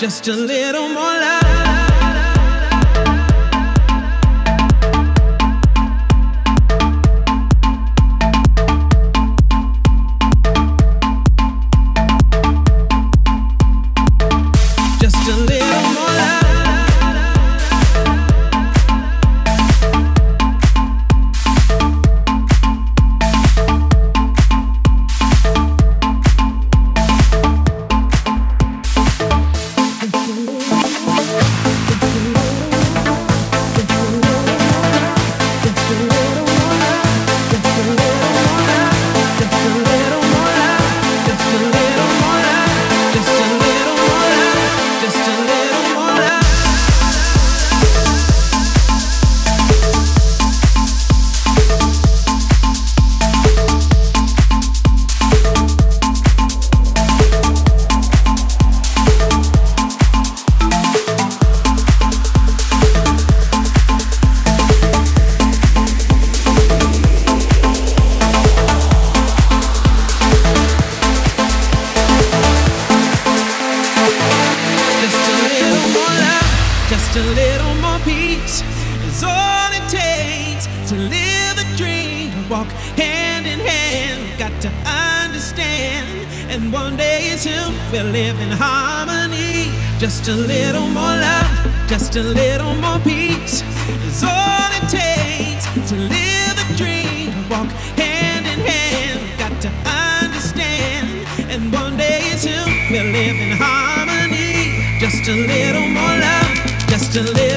just a little more love. More love, just a little more peace is all it takes to live a dream. Walk hand in hand, got to understand. And one day soon we'll live in harmony. Just a little more love, just a little more peace is all it takes to live a dream. Walk hand in hand, got to understand. And one day soon we'll live in harmony. Just a little more peace.